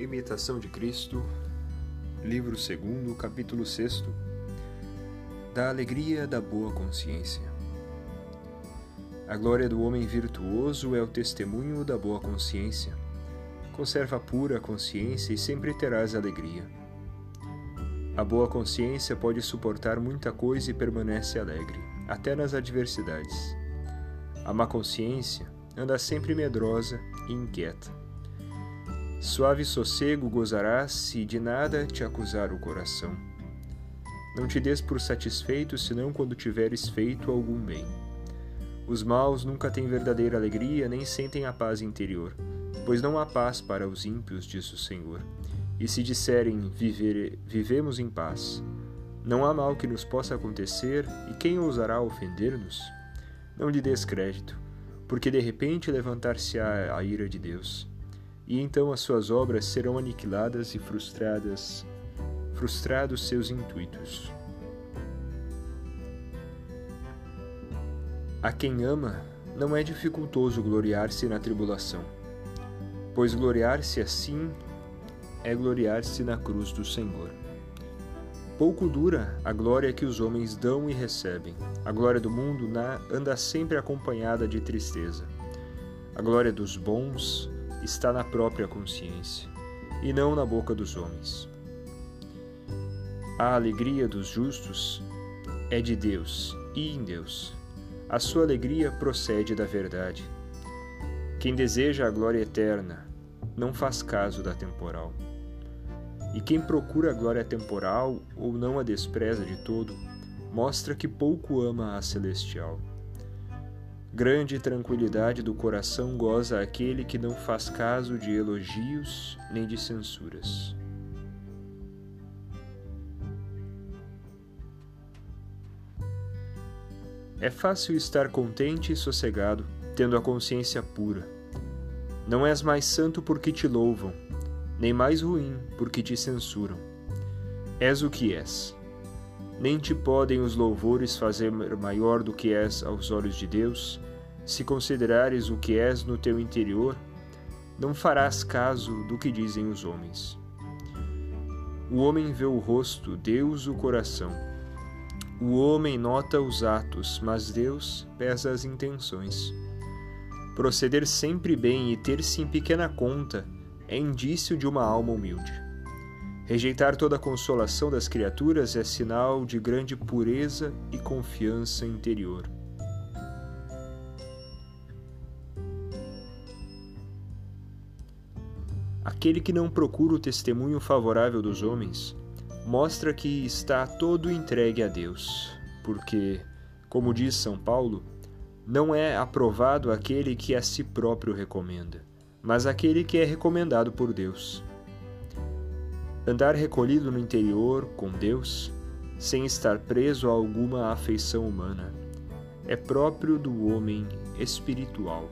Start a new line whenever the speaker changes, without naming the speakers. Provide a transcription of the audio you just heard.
Imitação de Cristo, livro 2, capítulo 6 Da alegria da boa consciência. A glória do homem virtuoso é o testemunho da boa consciência. Conserva pura a consciência e sempre terás alegria. A boa consciência pode suportar muita coisa e permanece alegre, até nas adversidades. A má consciência anda sempre medrosa e inquieta Suave sossego gozarás se de nada te acusar o coração. Não te des por satisfeito senão quando tiveres feito algum bem. Os maus nunca têm verdadeira alegria nem sentem a paz interior, pois não há paz para os ímpios, diz o Senhor. E se disserem viver, vivemos em paz, não há mal que nos possa acontecer, e quem ousará ofender-nos? Não lhe des crédito, porque de repente levantar-se-á a ira de Deus e então as suas obras serão aniquiladas e frustradas, frustrados seus intuitos. A quem ama, não é dificultoso gloriar-se na tribulação, pois gloriar-se assim é gloriar-se na cruz do Senhor. Pouco dura a glória que os homens dão e recebem. A glória do mundo anda sempre acompanhada de tristeza. A glória dos bons está na própria consciência e não na boca dos homens. A alegria dos justos é de Deus e em Deus. A sua alegria procede da verdade. Quem deseja a glória eterna não faz caso da temporal. E quem procura a glória temporal ou não a despreza de todo, mostra que pouco ama a celestial. Grande tranquilidade do coração goza aquele que não faz caso de elogios nem de censuras. É fácil estar contente e sossegado, tendo a consciência pura. Não és mais santo porque te louvam, nem mais ruim porque te censuram. És o que és nem te podem os louvores fazer maior do que és aos olhos de Deus. Se considerares o que és no teu interior, não farás caso do que dizem os homens. O homem vê o rosto, Deus o coração. O homem nota os atos, mas Deus pesa as intenções. Proceder sempre bem e ter-se em pequena conta é indício de uma alma humilde. Rejeitar toda a consolação das criaturas é sinal de grande pureza e confiança interior. Aquele que não procura o testemunho favorável dos homens mostra que está todo entregue a Deus, porque, como diz São Paulo, não é aprovado aquele que a si próprio recomenda, mas aquele que é recomendado por Deus. Andar recolhido no interior, com Deus, sem estar preso a alguma afeição humana, é próprio do homem espiritual.